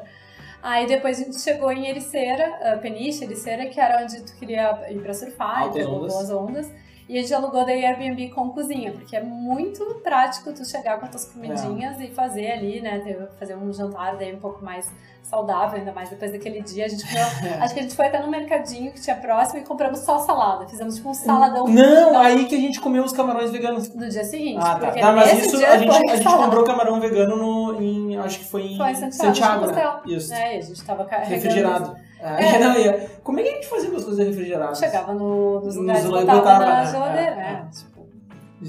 Aí depois a gente chegou em Ericeira, uh, Peniche, Ericeira, que era onde tu queria ir pra surfar, Altas e ondas. boas ondas. E a gente alugou daí Airbnb com cozinha, porque é muito prático tu chegar com as tuas comidinhas É. e fazer ali, né, fazer um jantar daí um pouco mais saudável, ainda mais depois daquele dia. A gente comeu, acho que a gente foi até no mercadinho que tinha próximo e compramos só salada. Fizemos tipo um saladão Não, aí que a gente comeu os camarões veganos. no dia seguinte. Ah, tá. Tá, mas isso a gente, a gente comprou camarão vegano no, em. Acho que foi em Foi em Santiago, né? Santiago Isso. É, a gente tava carregando. Refrigerado. É, É. não, ia- como é que a gente fazia com as coisas refrigeradas? Chegava no, nos lugares e botava, botava, na né? geladeira, É, né? é. Tipo,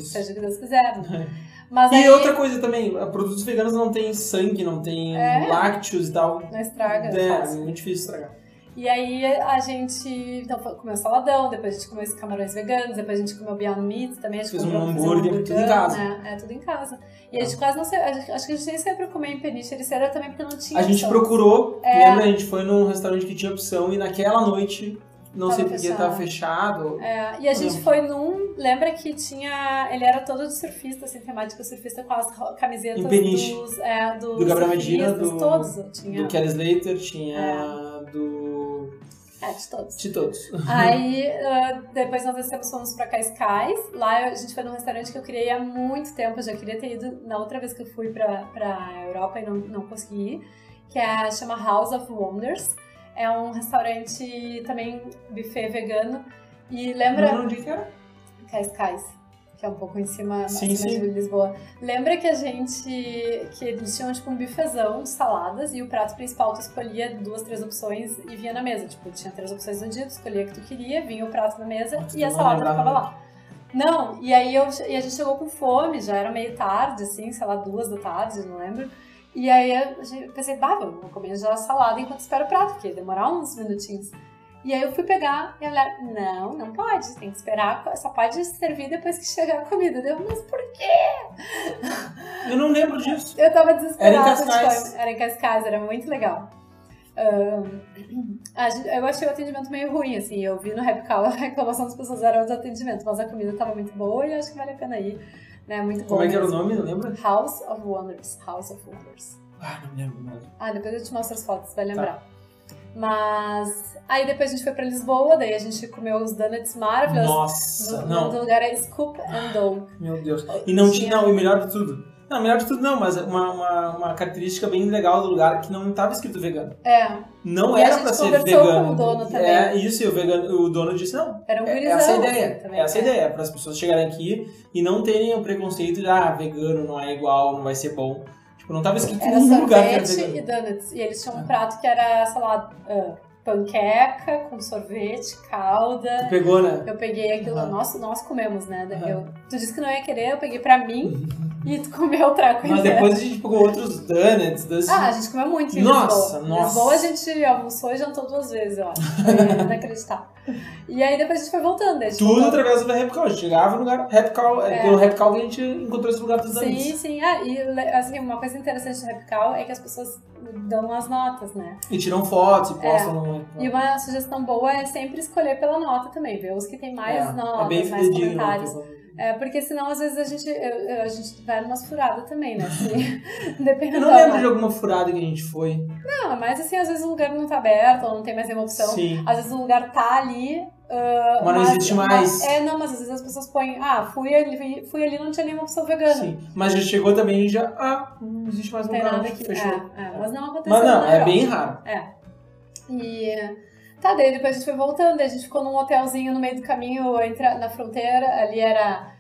seja o que Deus quiser. Mas E aí outra coisa também, produtos veganos não tem sangue, não tem É. lácteos e tal. não estraga. É, é muito difícil estragar. E aí a gente então, comeu saladão, depois a gente comeu esses camarões veganos, depois a gente comeu Beyond Meat também. A gente Fez um hambúrguer, tudo em casa. Né? É, tudo em casa. E a gente quase não gente- acho que a gente nem pra comer em Peniche Ericeira também porque não tinha A gente opção. procurou, É. lembra? A gente foi num restaurante que tinha opção e naquela noite, não Tava sei porque, fechado. tava fechado. É, e a gente Lembro. foi num. Lembra que tinha. Ele era todo de surfista, assim, temática surfista com as camisetas dos. É, dos Do Gabriel Medina, do- todos. Tinha. Do Kelly Slater, tinha do. É, de todos. de todos. Aí, ah, depois nós descemos, fomos pra Cascais. Lá a gente foi num restaurante que eu queria ir há muito tempo. Eu já queria ter ido na outra vez que eu fui pra, pra Europa e não, não consegui ir. Que é, chama House of Wonders. É um restaurante também buffet vegano. E lembra... Não, onde que era? Cascais, que é um pouco em cima, Sim, sim. de Lisboa. Lembra que a gente. que eles tinham tipo um bifezão de saladas e o prato principal tu escolhia duas, três opções e vinha na mesa. Tipo, tinha três opções no dia, tu escolhia o que tu queria, vinha o prato na mesa Nossa, e a salada ficava lá. Não, e aí eu, e a gente chegou com fome, já era meio tarde, assim, sei lá, duas da tarde, não lembro. E aí eu pensei, bah, vou comer já a salada enquanto espero o prato, porque ia demorar uns minutinhos. E aí eu fui pegar e ela, não, não pode, tem que esperar, só pode servir depois que chegar a comida. Eu, mas por quê? Eu não lembro disso. Eu tava desesperada. Era em Cascais. Era em Cascais, era muito legal. Um, eu achei o atendimento meio ruim, assim. Eu vi no Rapcal a reclamação das pessoas era do atendimento, mas a comida tava muito boa e acho que vale a pena ir. Né? Muito Como bom é que era o nome, não lembra? House of Wonders. House of Wonders. Ah, não lembro mais. Ah, depois eu te mostro as fotos, vai lembrar. Mas aí depois a gente foi pra Lisboa, daí a gente comeu os donuts maravilhosos. Nossa, No- não. No lugar é Scoop and Dough. Meu Deus. E não tinha, não, e melhor de tudo. Não, melhor de tudo não, mas uma, uma, uma característica bem legal do lugar é que não estava escrito vegano. É, Não E era pra ser vegano. com o dono também. É isso, e o, vegano, o dono disse, não, era um é, gurizão. essa é a ideia. assim, também, essa é a ideia, para as pessoas chegarem aqui e não terem o preconceito de, ah, vegano não é igual, não vai ser bom. Tipo, não tava escrito em Era nenhum lugar que era e donuts. E eles tinham um prato que era, sei lá, ah, panqueca com sorvete, calda. Tu pegou, né? Eu peguei aquilo, Aham. nós, nós comemos, né? Aham. Eu, tu disse que não ia querer, eu peguei pra mim e tu comeu o treco Mas inteiro. depois a gente pegou outros donuts. Ah, a gente comeu muito em Nossa, Lisboa. nossa. Lisboa a gente almoçou e jantou duas vezes, eu acho. Foi inacreditável. E aí depois a gente foi voltando. gente Tudo voltou- através do Rapcal. A gente chegava no lugar Rapcal, é. É. pelo Rapcal que a gente encontrou esse lugar dos donuts. Sim, sim. Ah, e assim, uma coisa interessante do Rapcal é que as pessoas dão as notas, né? E tiram fotos e postam no. E uma sugestão boa é sempre escolher pela nota também, ver os que tem mais é, notas, é mais fidedigno. comentários. né? É, porque senão às vezes a gente, eu- eu- a gente vai numas furadas também, né? Se, dependendo Eu não lembro de alguma furada que a gente foi. Não, mas assim, às vezes o lugar não tá aberto, ou não tem mais nenhuma opção. Sim. Às vezes o lugar tá ali. ah, Mas não existe mais. é, não, mas às vezes as pessoas põem, ah, fui ali, fui ali não tinha nenhuma opção vegana. Sim. Mas já chegou também e já. Ah, não existe mais um tem lugar. nada aqui. Fechou. É, é, mas não aconteceu. Mas não, é bem raro. E tá, daí depois a gente foi voltando, a gente ficou num hotelzinho no meio do caminho, entre, na fronteira, ali era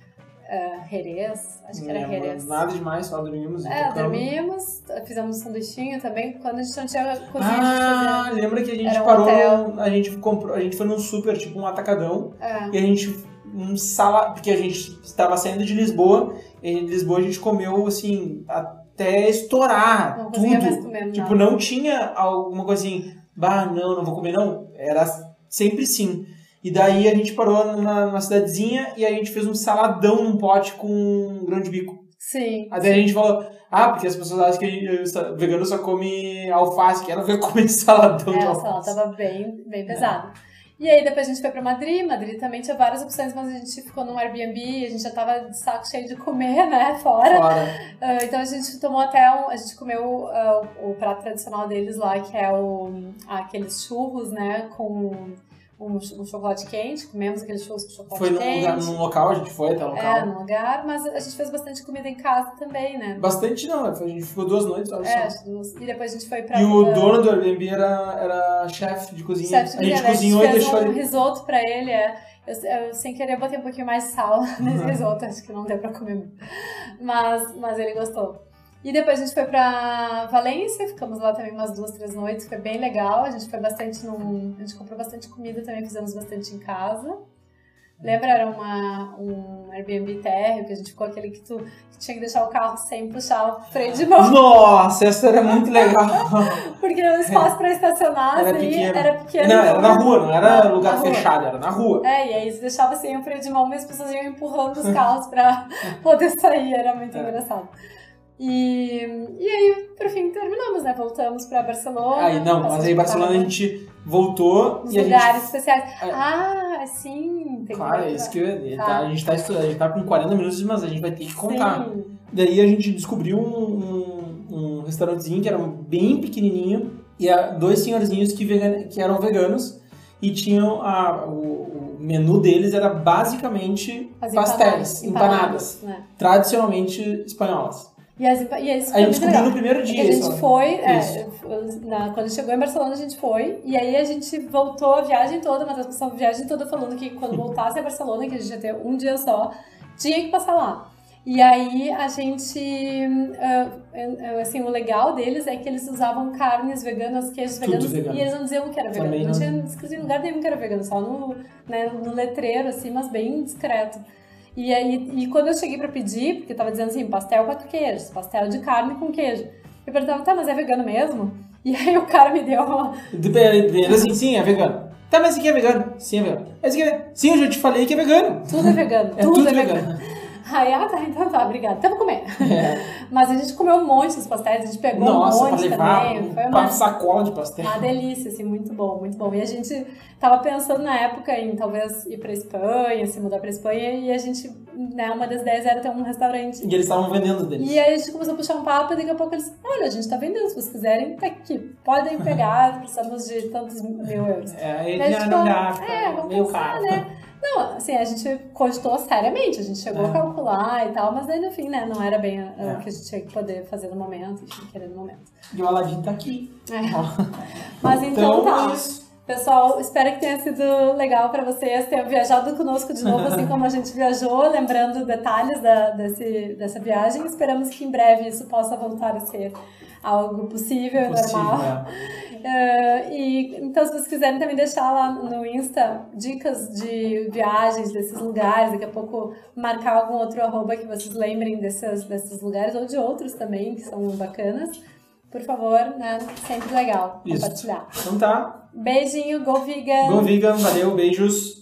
uh, Jerez, acho que era Não lembro Jerez. Nada demais, só dormimos. e É, tocamos. dormimos, fizemos um sanduichinho também, quando a gente não tinha cozinha Ah, de lembra que a gente um parou, hotel. a gente comprou, a gente foi num super, tipo um atacadão. É. e a gente um sala, porque a gente estava saindo de Lisboa, e em Lisboa a gente comeu assim até estourar Não mais tudo. comer Tipo, nada. não tinha alguma coisa assim, bah, não, não vou comer não. Era sempre sim. E daí a gente parou numa, numa cidadezinha e a gente fez um saladão num pote com grão de bico. Sim. Até a gente falou, ah, porque as pessoas acham que vegano só come alface, que era comer saladão de É, a alface. salada tava bem, bem pesada. E aí depois a gente foi pra Madrid, Madrid também tinha várias opções, mas a gente ficou num Airbnb, a gente já tava de saco cheio de comer, né, fora. Fora. Ah, então a gente tomou até um, a gente comeu ah, o, o prato tradicional deles lá, que é o aqueles churros, né, com um, ch- um chocolate quente, comemos aqueles churros com chocolate Foi num, quente. lugar, num local, a gente foi até o local. É, num lugar, mas a gente fez bastante comida em casa também, né? Bastante não, a gente ficou duas noites, olha É, só. e depois a gente foi pra. E o dono do Airbnb era, era chefe de cozinha. chefe de a gente cozinha, né? cozinhou a e gente fez deixou um ele. risoto pra ele, é. Eu, eu, sem querer botei um pouquinho mais de sal nesse Uhum. risoto, acho que não deu pra comer muito. Mas, mas ele gostou. E depois a gente foi pra Valência, ficamos lá também umas duas, três noites, foi bem legal. A gente foi bastante num. A gente comprou bastante comida também, fizemos bastante em casa. Lembra, era uma, um Airbnb térreo, que a gente ficou aquele que tu que tinha que deixar o carro sem puxar o freio de mão, Nossa, essa era muito legal. porque o espaço pra estacionar Era assim, pequeno. era pequeno. não, era na rua, não era lugar rua. fechado, era na rua. É, e aí você deixava assim o freio de mão e as pessoas iam empurrando os carros pra poder sair, era muito É. engraçado. E, e aí, por fim, terminamos, né? Voltamos pra Barcelona. Aí não, mas aí em Barcelona a gente voltou Nos e a gente. especiais. É. Ah, sim. Tem Claro, que é isso que eu, Tá. tá, a gente tá estudando, a gente tá com 40 minutos, mas a gente vai ter que contar. Sim. Daí a gente descobriu um, um, um restaurantezinho que era bem pequenininho e dois senhorzinhos que, vegan, que eram veganos e tinham a, o, o menu deles era basicamente As pastéis, empanadas, né? tradicionalmente espanholas. E, as, e isso A gente descobriu legal. no primeiro dia. a gente só. foi, é, na- quando chegou em Barcelona a gente foi, e aí a gente voltou a viagem toda, mas a pessoa a viagem toda falando que quando voltasse a Barcelona, que a gente ia ter um dia só, tinha que passar lá. E aí a gente, ah, assim, o legal deles é que eles usavam carnes veganas, queijos Tudo veganos, vegano. e eles não diziam que era vegano. Também Não não. tinha escrito em lugar nenhum que era vegano, só no, né, no letreiro, assim, mas bem discreto. E aí, e quando eu cheguei pra pedir, porque tava dizendo assim, pastel quatro queijos, pastel de carne com queijo. Eu perguntava, tá, mas é vegano mesmo? E aí o cara me deu uma. Ele assim, sim, é vegano. Tá, mas esse aqui é vegano? Sim, é vegano. Esse aqui é... Sim, eu já te falei que é vegano. Tudo é vegano. É tudo, tudo é vegano. vegano. Aí, ah, tá, então tá, obrigada. Então vou comer. É. Mas a gente comeu um monte dos pastéis, a gente pegou Nossa, um monte levar também. Foi um, uma, sacola de pastel. uma delícia, assim, muito bom, muito bom. E a gente tava pensando na época em talvez ir pra Espanha, se mudar pra Espanha, e a gente, né, uma das ideias era ter um restaurante. E eles estavam vendendo deles. E aí a gente começou a puxar um papo e daqui a pouco eles, olha, a gente tá vendendo, se vocês quiserem, tá aqui. Podem pegar, precisamos de tantos mil euros. É, aí dinheiro tipo, não dá, fica é, vamos pensar, caro. né? Não, assim, a gente cogitou seriamente, a gente chegou É. a calcular e tal, mas aí no fim, né, não era bem a- É. o que a gente tinha que poder fazer no momento, enfim, querer no momento. E o Aladim tá aqui. É. Mas então, Então, tá. é. Pessoal, espero que tenha sido legal para vocês ter viajado conosco de novo, assim como a gente viajou, lembrando detalhes da, desse, dessa viagem. Esperamos que em breve isso possa voltar a ser algo possível, e Possível, normal. é. Eh, e então, se vocês quiserem também deixar lá no Insta dicas de viagens desses lugares, daqui a pouco marcar algum outro arroba que vocês lembrem desses, desses lugares ou de outros também que são bacanas. Por favor, né? Sempre legal Isso. compartilhar. Então tá. Beijinho, go vegan! Go vegan, valeu, beijos.